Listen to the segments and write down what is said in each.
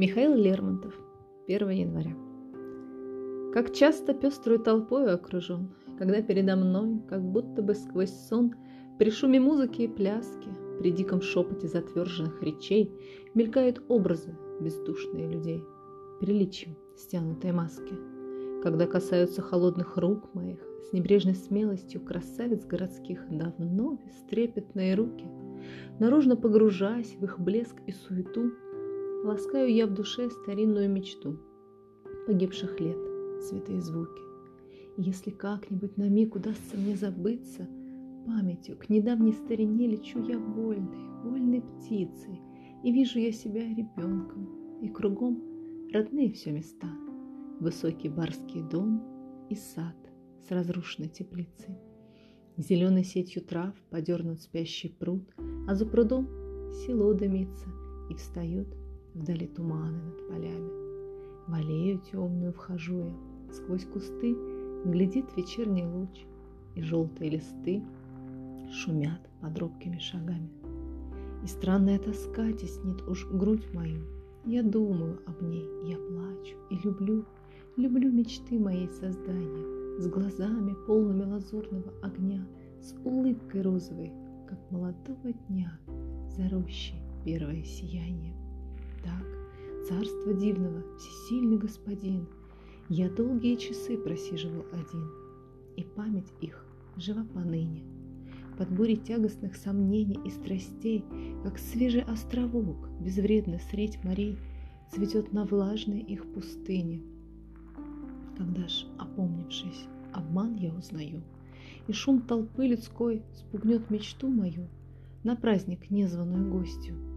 Михаил Лермонтов. 1 января. Как часто пеструю толпою окружен, Когда передо мной, как будто бы сквозь сон, При шуме музыки и пляски, При диком шепоте затверженных речей Мелькают образы бездушные людей, Приличием стянутой маски. Когда касаются холодных рук моих, С небрежной смелостью красавиц городских Давно бестрепетные руки, Наружно погружаясь в их блеск и суету, Ласкаю я в душе старинную мечту Погибших лет, святые звуки. Если как-нибудь на миг удастся мне забыться, Памятью к недавней старине лечу я вольной, вольной птицей, И вижу я себя ребенком, и кругом родные все места. Высокий барский дом и сад с разрушенной теплицей. Зеленой сетью трав подернут спящий пруд, А за прудом село дымится, и встают Вдали туманы над полями. В аллею темную вхожу я, Сквозь кусты глядит вечерний луч, И желтые листы шумят под робкими шагами. И странная тоска теснит уж грудь мою. Я думаю об ней, я плачу и люблю, Люблю мечты моей создания, С глазами полными лазурного огня, С улыбкой розовой, как молодого дня, За рощей первое сияние. Так, царство дивного, всесильный господин, Я долгие часы просиживал один, И память их жива поныне. Под бурей тягостных сомнений и страстей, Как свежий островок, безвредно средь морей, Цветет на влажной их пустыне. Когда ж, опомнившись, обман я узнаю, И шум толпы людской спугнет мечту мою На праздник незваную гостью —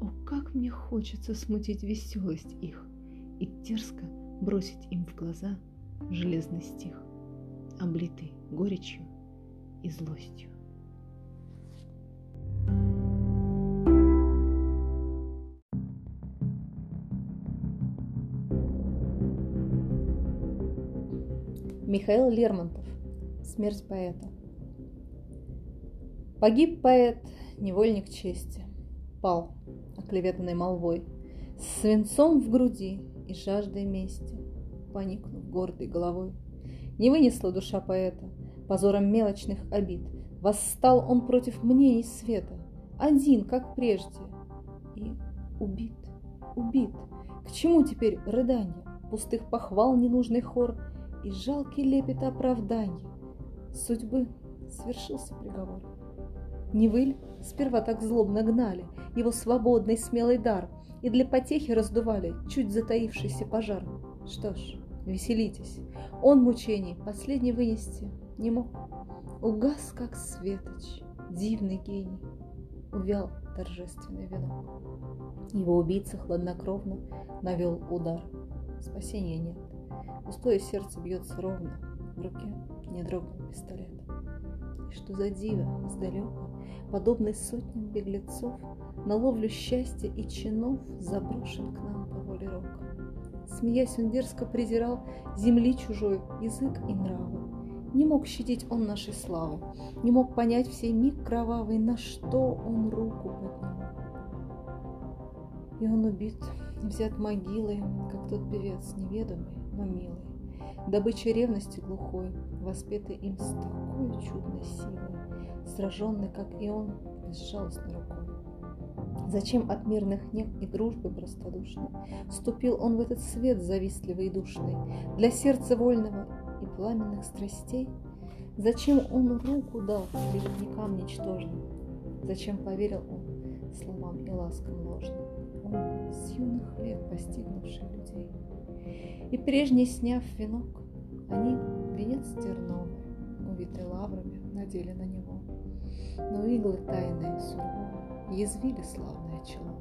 о, как мне хочется смутить веселость их и дерзко бросить им в глаза железный стих, облитый горечью и злостью. Михаил Лермонтов. Смерть поэта. Погиб поэт, невольник чести. Пал, оклеветанной молвой, с свинцом в груди и жаждой мести, поникнув гордой головой. Не вынесла душа поэта позором мелочных обид, Восстал он против мнений света, один, как прежде, и убит, убит. К чему теперь рыдание, пустых похвал ненужный хор и жалкий лепет оправдания? Судьбы свершился приговор. Не вы ли сперва так злобно гнали его свободный смелый дар и для потехи раздували чуть затаившийся пожар? Что ж, веселитесь, он мучений последний вынести не мог. Угас, как светоч, дивный гений, увял торжественный венок. Его убийца хладнокровно навел удар. Спасения нет. Пустое сердце бьется ровно, в руке не дрогнул пистолет. И что за диво издалека подобный сотням беглецов, на ловлю счастья и чинов заброшен к нам по воле рока. Смеясь, он дерзко презирал земли чужой язык и нравы. Не мог щадить он нашей славы, не мог понять всей миг кровавый, на что он руку поднимал. И он убит, взят могилой, как тот певец, неведомый, но милый, добыча ревности глухой, воспетый им с такой чудной силой сраженный, как и он, безжалостной рукой. Зачем от мирных нег и дружбы простодушной Вступил он в этот свет завистливый и душный, Для сердца вольного и пламенных страстей? Зачем он руку дал клеветникам ничтожным? Зачем поверил он словам и ласкам ложным? Он с юных лет постигнувший людей. И прежний сняв венок, они венец терновый, увитый лаврами, надели на него но иглы тайные суровые язвили славное чело.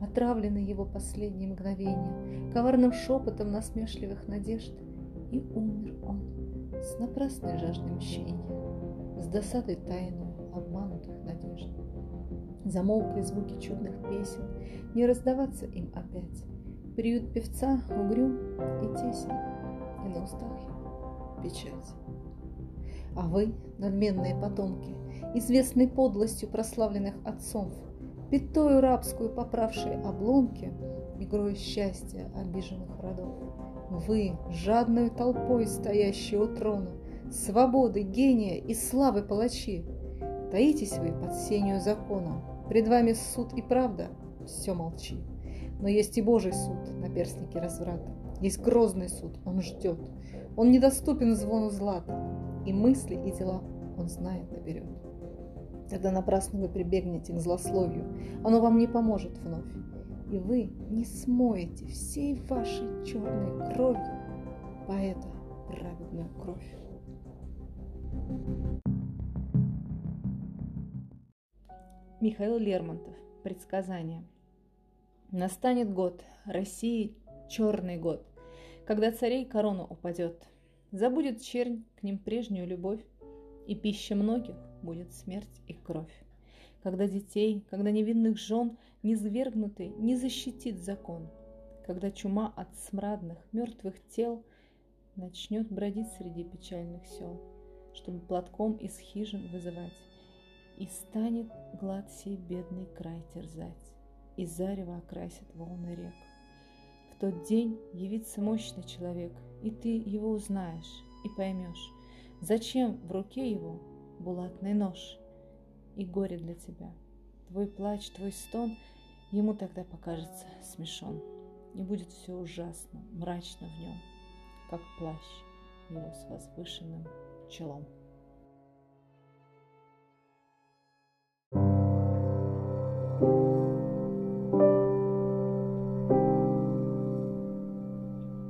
Отравлены его последние мгновения коварным шепотом насмешливых надежд, и умер он с напрасной жаждой мщения, с досадой тайную обманутых надежд. Замолкли звуки чудных песен, не раздаваться им опять. Приют певца угрюм и тесен, и на устах его печать. А вы, надменные потомки, известной подлостью прославленных отцов, пятою рабскую поправшие обломки, игрой счастья обиженных родов. Вы, жадной толпой стоящие у трона, свободы, гения и славы палачи, таитесь вы под сенью закона, пред вами суд и правда, все молчи. Но есть и Божий суд на перстнике разврата, есть грозный суд, он ждет, он недоступен звону злата, и мысли, и дела он знает наперед. Тогда напрасно вы прибегнете к злословию, оно вам не поможет вновь, и вы не смоете всей вашей черной кровью поэта праведную кровь. Михаил Лермонтов. Предсказание. Настанет год, России черный год, когда царей корона упадет. Забудет чернь к ним прежнюю любовь, и пища многих будет смерть и кровь. Когда детей, когда невинных жен не свергнутый не защитит закон, когда чума от смрадных мертвых тел начнет бродить среди печальных сел, чтобы платком из хижин вызывать, и станет глад сей бедный край терзать, и зарево окрасит волны рек. В тот день явится мощный человек, и ты его узнаешь и поймешь, зачем в руке его булатный нож и горе для тебя. Твой плач, твой стон ему тогда покажется смешон, и будет все ужасно, мрачно в нем, как плащ его с возвышенным челом.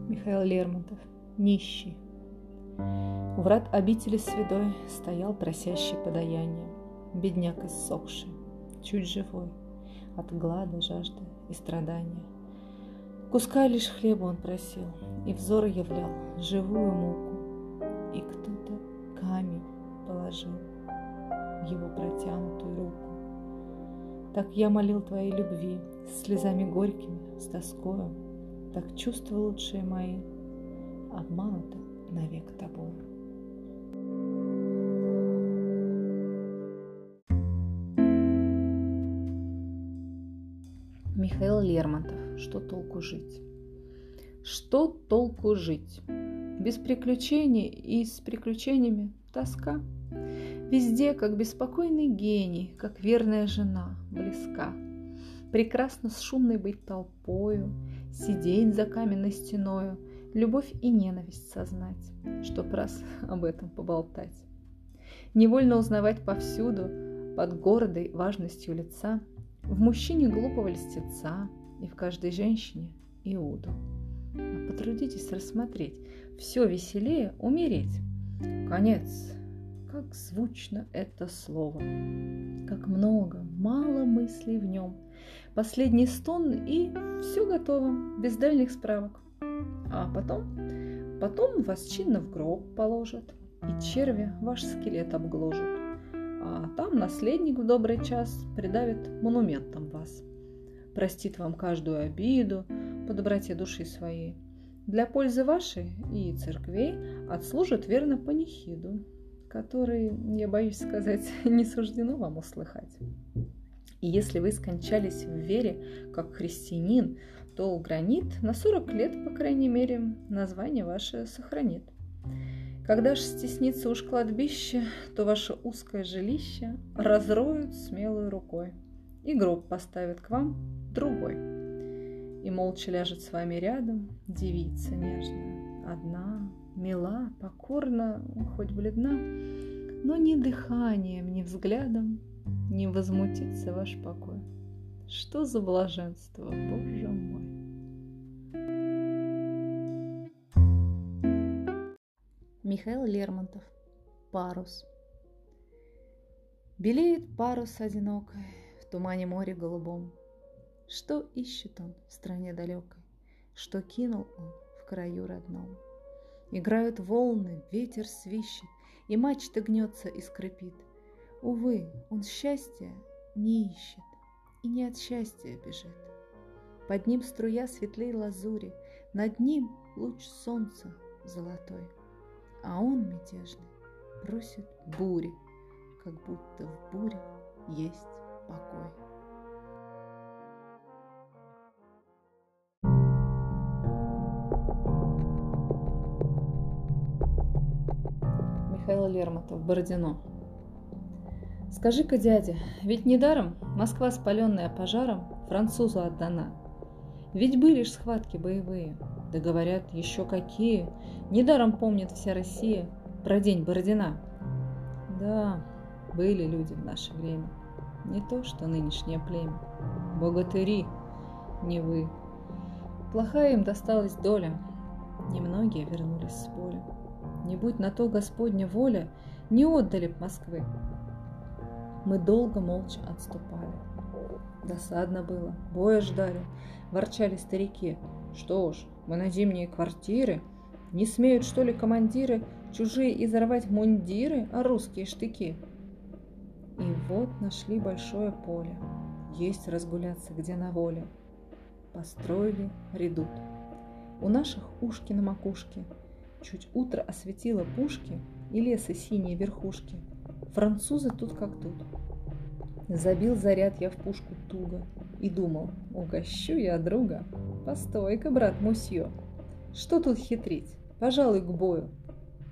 Михаил Лермонтов нищий. У врат обители святой стоял просящий подаяние, бедняк иссохший, чуть живой, от глада, жажды и страдания. Куска лишь хлеба он просил, и взор являл живую муку, и кто-то камень положил в его протянутую руку. Так я молил твоей любви, с слезами горькими, с тоскою, так чувства лучшие мои обмануты навек тобою. Михаил Лермонтов. Что толку жить? Что толку жить? Без приключений и с приключениями тоска. Везде, как беспокойный гений, как верная жена, близка. Прекрасно с шумной быть толпою, сидеть за каменной стеною, любовь и ненависть сознать, чтоб раз об этом поболтать. Невольно узнавать повсюду, под гордой важностью лица, в мужчине глупого льстеца и в каждой женщине Иуду. А потрудитесь рассмотреть, все веселее умереть. Конец. Как звучно это слово, как много, мало мыслей в нем. Последний стон и все готово, без дальних справок. А потом, потом вас чинно в гроб положат, и черви ваш скелет обгложат. А там наследник в добрый час придавит монументом вас. Простит вам каждую обиду по доброте души своей. Для пользы вашей и церквей отслужит верно панихиду, который, я боюсь сказать, не суждено вам услыхать. И если вы скончались в вере, как христианин, то гранит на 40 лет, по крайней мере, название ваше сохранит. Когда ж стеснится уж кладбище, то ваше узкое жилище разроют смелой рукой, и гроб поставят к вам другой. И молча ляжет с вами рядом девица нежная, одна, мила, покорна, хоть бледна, но ни дыханием, ни взглядом не возмутится ваш покой. Что за блаженство, Боже мой! Михаил Лермонтов. Парус. Белеет парус одинокой В тумане моря голубом. Что ищет он в стране далекой? Что кинул он в краю родном? Играют волны, ветер свищет, И мачта гнется и скрипит. Увы, он счастья не ищет, и не от счастья бежит. Под ним струя светлей лазури, над ним луч солнца золотой, а он мятежный просит бури, как будто в буре есть покой. Михаил Лермонтов, Бородино. Скажи-ка, дядя, ведь недаром Москва, спаленная пожаром, французу отдана. Ведь были ж схватки боевые – да говорят, еще какие. Недаром помнит вся Россия про день Бородина. Да, были люди в наше время, не то что нынешнее племя. Богатыри, не вы. Плохая им досталась доля, немногие вернулись с поля. Не будь на то Господня воля, не отдали б Москвы. Мы долго молча отступали. Досадно было, боя ждали, ворчали старики. Что ж, мы на зимние квартиры, не смеют, что ли, командиры чужие изорвать мундиры, а русские штыки? И вот нашли большое поле, есть разгуляться где на воле. Построили редут. У наших ушки на макушке, чуть утро осветило пушки и леса синие верхушки. Французы тут как тут. Забил заряд я в пушку туго и думал, угощу я друга. Постой-ка, брат Мусье, что тут хитрить? Пожалуй, к бою.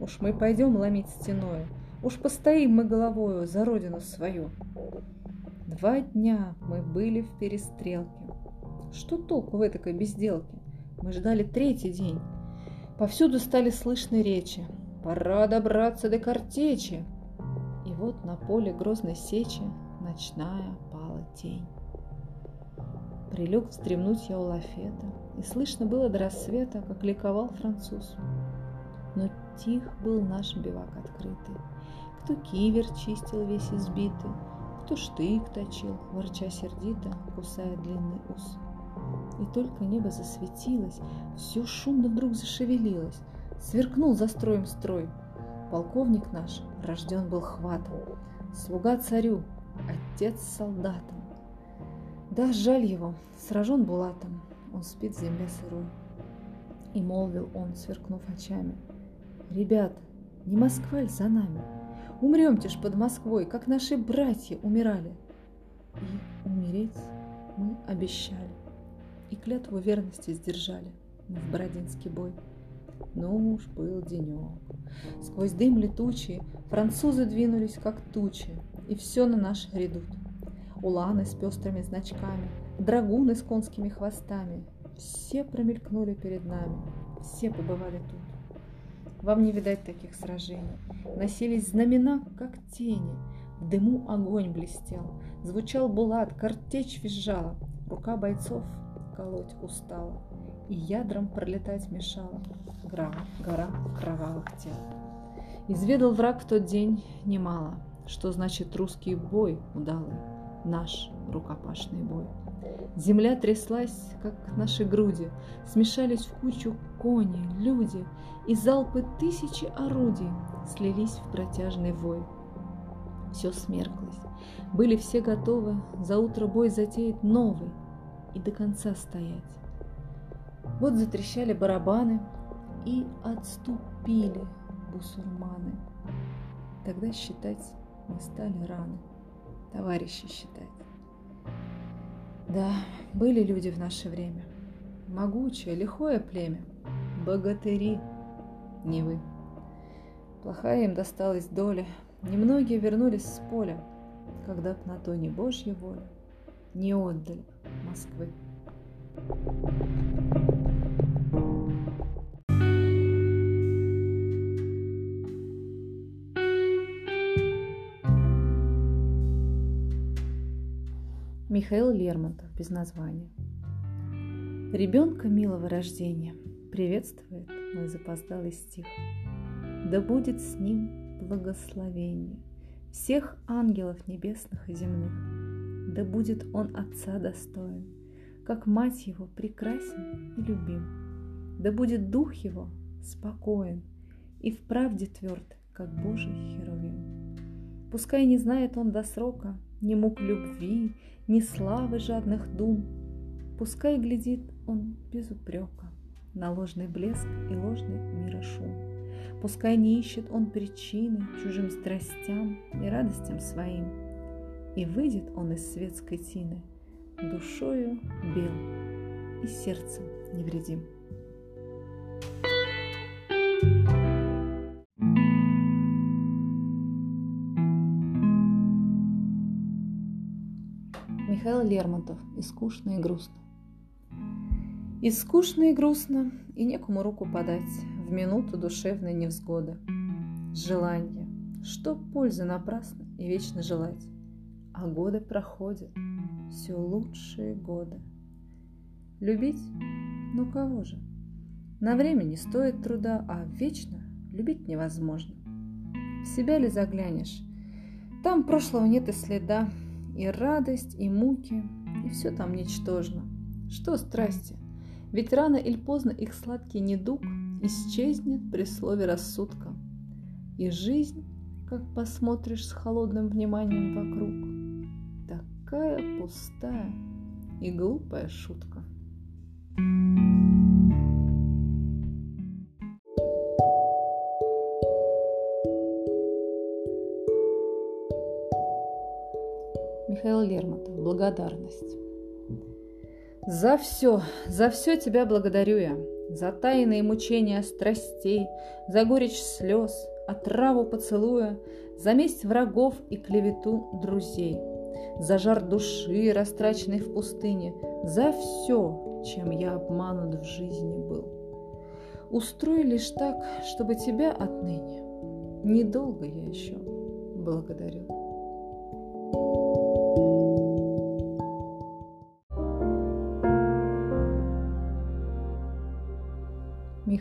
Уж мы пойдем ломить стеною, Уж постоим мы головою за родину свою. Два дня мы были в перестрелке. Что толку в этой безделке? Мы ждали третий день. Повсюду стали слышны речи. Пора добраться до картечи. И вот на поле грозной сечи Ночная пала тень. Прилег встремнуть я у лафета, И слышно было до рассвета, Как ликовал француз. Но тих был наш бивак открытый, Кто кивер чистил весь избитый, Кто штык точил, ворча сердито, Кусая длинный ус. И только небо засветилось, Все шумно вдруг зашевелилось, Сверкнул за строем строй. Полковник наш рожден был хватом, Слуга царю, отец солдатом. Да, жаль его, сражен булатом, он спит в земле сырой. И молвил он, сверкнув очами, «Ребята, не Москва ли за нами? Умремте ж под Москвой, как наши братья умирали!» И умереть мы обещали, и клятву верности сдержали мы в Бородинский бой. Ну уж был денек. Сквозь дым летучий французы двинулись, как тучи, и все на наш редут. Уланы с пестрыми значками, драгуны с конскими хвостами. Все промелькнули перед нами, все побывали тут. Вам не видать таких сражений. Носились знамена, как тени. В дыму огонь блестел. Звучал булат, картечь визжала. Рука бойцов колоть устала. И ядром пролетать мешала. Гора, гора кровавых тел. Изведал враг в тот день немало что значит русский бой удалый, наш рукопашный бой. Земля тряслась, как наши груди, смешались в кучу кони, люди, и залпы тысячи орудий слились в протяжный вой. Все смерклось, были все готовы за утро бой затеять новый и до конца стоять. Вот затрещали барабаны и отступили бусурманы. Тогда считать мы стали рано товарищи считать. Да, были люди в наше время. Могучее, лихое племя. Богатыри. Не вы. Плохая им досталась доля. Немногие вернулись с поля, когда б на то не Божья воля, не отдали Москвы. Михаил Лермонтов без названия. Ребенка милого рождения приветствует мой запоздалый стих. Да будет с ним благословение всех ангелов небесных и земных. Да будет он отца достоин, как мать его прекрасен и любим. Да будет дух его спокоен и в правде тверд, как Божий херувим. Пускай не знает он до срока ни мук любви, ни славы жадных дум. Пускай глядит он без упрека на ложный блеск и ложный мира шум. Пускай не ищет он причины чужим страстям и радостям своим. И выйдет он из светской тины душою бел и сердцем невредим. Михаил Лермонтов. И скучно, и грустно. И скучно, и грустно, и некому руку подать В минуту душевной невзгоды. Желание, что пользы напрасно и вечно желать. А годы проходят, все лучшие годы. Любить? Ну кого же? На время не стоит труда, а вечно любить невозможно. В себя ли заглянешь? Там прошлого нет и следа, и радость, и муки, и все там ничтожно. Что страсти? Ведь рано или поздно их сладкий недуг исчезнет при слове рассудка. И жизнь, как посмотришь с холодным вниманием вокруг, такая пустая и глупая шутка. Михаил Лермонтов. Благодарность. За все, за все тебя благодарю я, за тайные мучения страстей, за горечь слез, отраву поцелуя, за месть врагов и клевету друзей, за жар души, растраченной в пустыне, за все, чем я обманут в жизни был. Устрой лишь так, чтобы тебя отныне недолго я еще благодарю.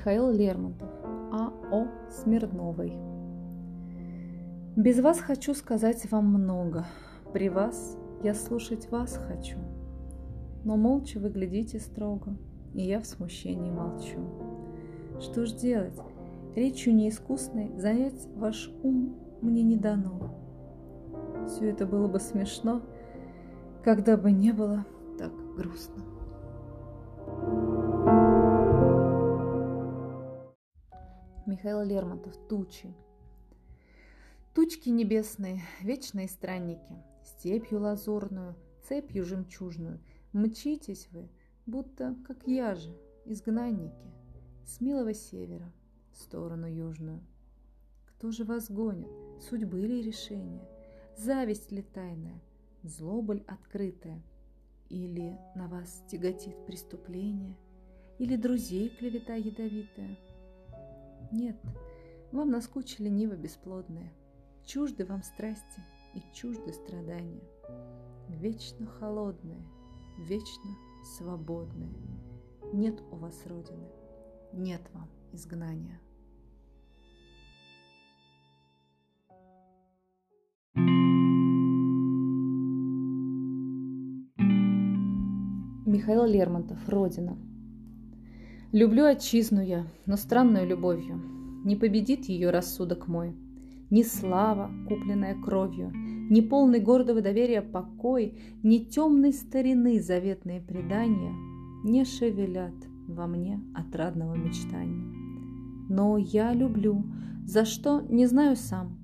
Михаил Лермонтов. А.О. Смирновой. Без вас хочу сказать вам много. При вас я слушать вас хочу. Но молча вы глядите строго, и я в смущении молчу. Что ж делать? Речью неискусной занять ваш ум мне не дано. Все это было бы смешно, когда бы не было так грустно. Михаил Лермонтов «Тучи». Тучки небесные, вечные странники, Степью лазурную, цепью жемчужную, Мчитесь вы, будто, как я же, изгнанники, С милого севера в сторону южную. Кто же вас гонит, судьбы ли решения, Зависть ли тайная, злоболь открытая, Или на вас тяготит преступление, Или друзей клевета ядовитая — нет, вам наскучили нивы бесплодные, Чужды вам страсти и чужды страдания, Вечно холодные, вечно свободные. Нет у вас Родины, нет вам изгнания. Михаил Лермонтов «Родина» Люблю отчизну я, но странную любовью. Не победит ее рассудок мой. Ни слава, купленная кровью, ни полный гордого доверия покой, ни темной старины заветные предания не шевелят во мне отрадного мечтания. Но я люблю, за что не знаю сам,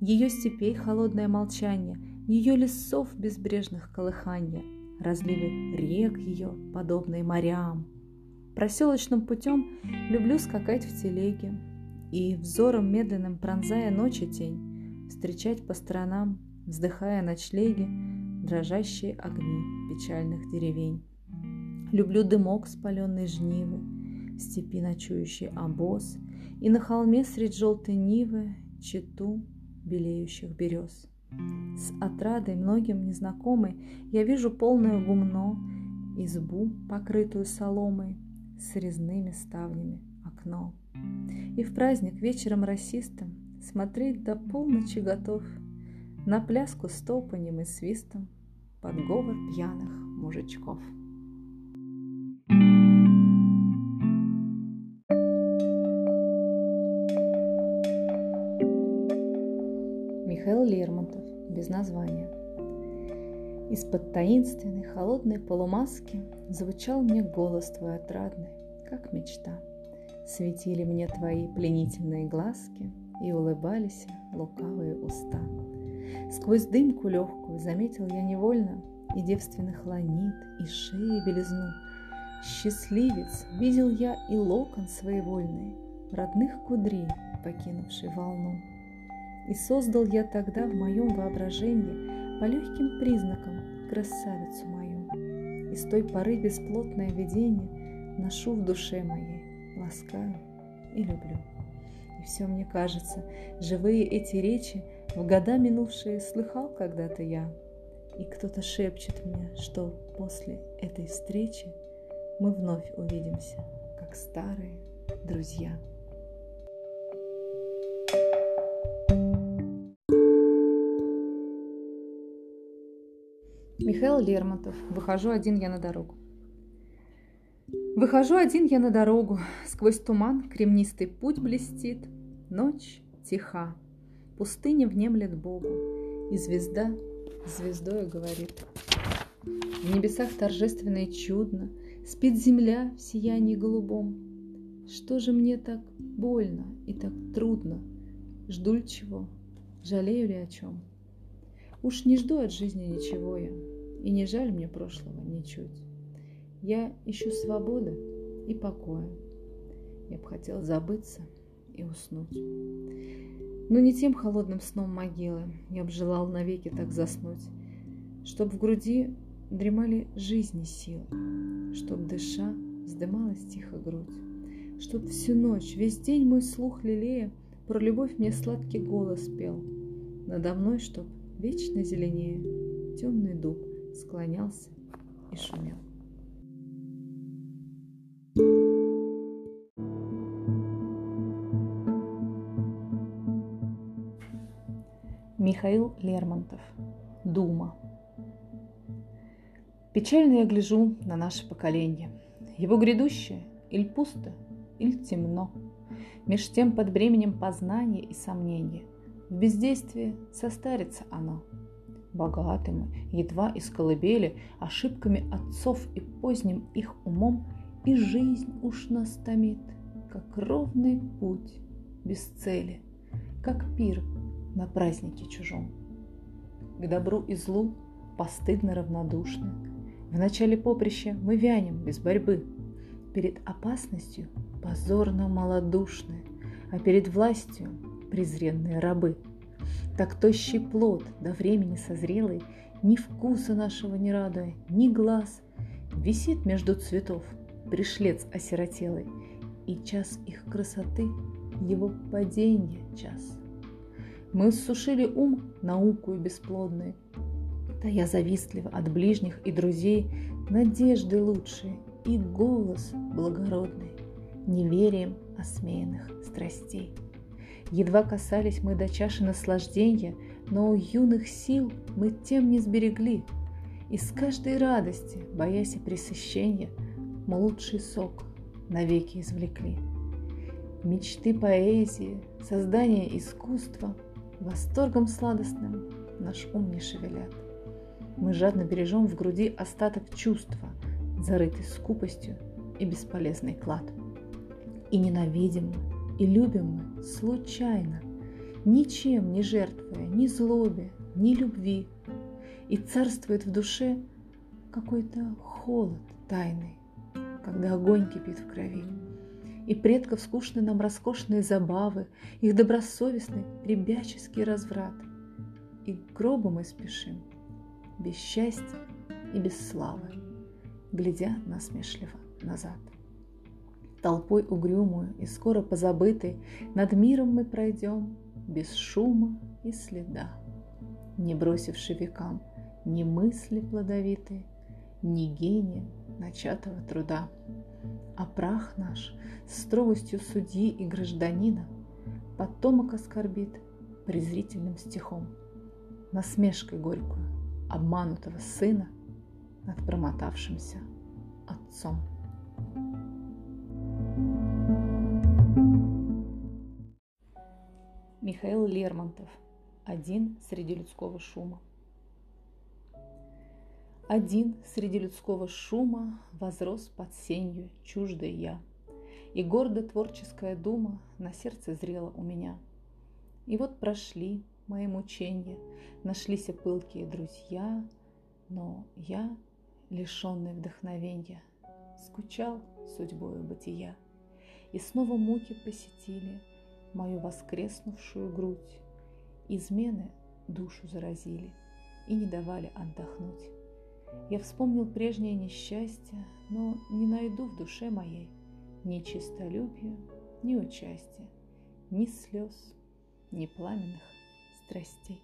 ее степей холодное молчание, ее лесов безбрежных колыханья, разливы рек ее, подобные морям – Проселочным путем люблю скакать в телеге и взором медленным пронзая ночи тень, встречать по сторонам, вздыхая ночлеги, дрожащие огни печальных деревень. Люблю дымок спаленной жнивы, в степи ночующий обоз, и на холме средь желтой нивы чету белеющих берез. С отрадой многим незнакомой я вижу полное гумно, избу, покрытую соломой, с резными ставнями окно. И в праздник вечером расистом смотреть до полночи готов на пляску с топанем и свистом под говор пьяных мужичков. Михаил Лермонтов, без названия. Из-под таинственной холодной полумаски Звучал мне голос твой отрадный, как мечта. Светили мне твои пленительные глазки И улыбались лукавые уста. Сквозь дымку легкую заметил я невольно И девственных ланит, и шеи белизну. Счастливец, видел я и локон своевольный, Родных кудрей, покинувший волну. И создал я тогда в моем воображении По легким признакам красавицу мою. И с той поры бесплотное видение Ношу в душе моей, ласкаю и люблю. И все мне кажется, живые эти речи В года минувшие слыхал когда-то я, И кто-то шепчет мне, что после этой встречи Мы вновь увидимся, как старые друзья. Михаил Лермонтов. Выхожу один я на дорогу. Выхожу один я на дорогу, сквозь туман кремнистый путь блестит, ночь тиха, пустыня внемлет Богу, и звезда звездою говорит. В небесах торжественно и чудно спит земля в сиянии голубом. Что же мне так больно и так трудно? Жду ли чего? Жалею ли о чем? Уж не жду от жизни ничего я, и не жаль мне прошлого ничуть. Я ищу свободы и покоя. Я бы хотел забыться и уснуть. Но не тем холодным сном могилы я бы желал навеки так заснуть, Чтоб в груди дремали жизни силы, Чтоб дыша вздымалась тихо грудь, Чтоб всю ночь, весь день мой слух лелея Про любовь мне сладкий голос пел, Надо мной, чтоб вечно зеленее Темный дуб склонялся и шумел. Михаил Лермонтов. Дума. Печально я гляжу на наше поколение. Его грядущее или пусто, или темно. Меж тем под бременем познания и сомнения В бездействии состарится оно – богатым, едва из колыбели, ошибками отцов и поздним их умом, и жизнь уж нас томит, как ровный путь без цели, как пир на празднике чужом. К добру и злу постыдно равнодушны. В начале поприща мы вянем без борьбы. Перед опасностью позорно малодушны, а перед властью презренные рабы – так тощий плод, до времени созрелый, Ни вкуса нашего не радуя, ни глаз, Висит между цветов пришлец осиротелый, И час их красоты — его падение час. Мы сушили ум наукою бесплодной, я завистливо от ближних и друзей Надежды лучшие и голос благородный, Неверием осмеянных страстей. Едва касались мы до чаши наслаждения, но у юных сил мы тем не сберегли. И с каждой радости, боясь пресыщения, мы лучший сок навеки извлекли. Мечты поэзии, создание искусства восторгом сладостным наш ум не шевелят. Мы жадно бережем в груди остаток чувства, зарытый скупостью и бесполезный клад. И ненавидим мы, и любим мы случайно, ничем не жертвуя ни злобе, ни любви. И царствует в душе какой-то холод тайный, когда огонь кипит в крови. И предков скучны нам роскошные забавы, их добросовестный ребяческий разврат. И к гробу мы спешим, без счастья и без славы, глядя насмешливо назад толпой угрюмую и скоро позабытой, Над миром мы пройдем без шума и следа, Не бросивши векам ни мысли плодовитые, Ни гения начатого труда. А прах наш с строгостью судьи и гражданина Потомок оскорбит презрительным стихом, Насмешкой горькую обманутого сына Над промотавшимся отцом. Михаил Лермонтов. Один среди людского шума. Один среди людского шума возрос под сенью чуждый я, И гордо творческая дума на сердце зрела у меня. И вот прошли мои мучения, нашлись пылкие друзья, Но я, лишенный вдохновенья, скучал судьбою бытия. И снова муки посетили — мою воскреснувшую грудь. Измены душу заразили и не давали отдохнуть. Я вспомнил прежнее несчастье, но не найду в душе моей ни чистолюбия, ни участия, ни слез, ни пламенных страстей.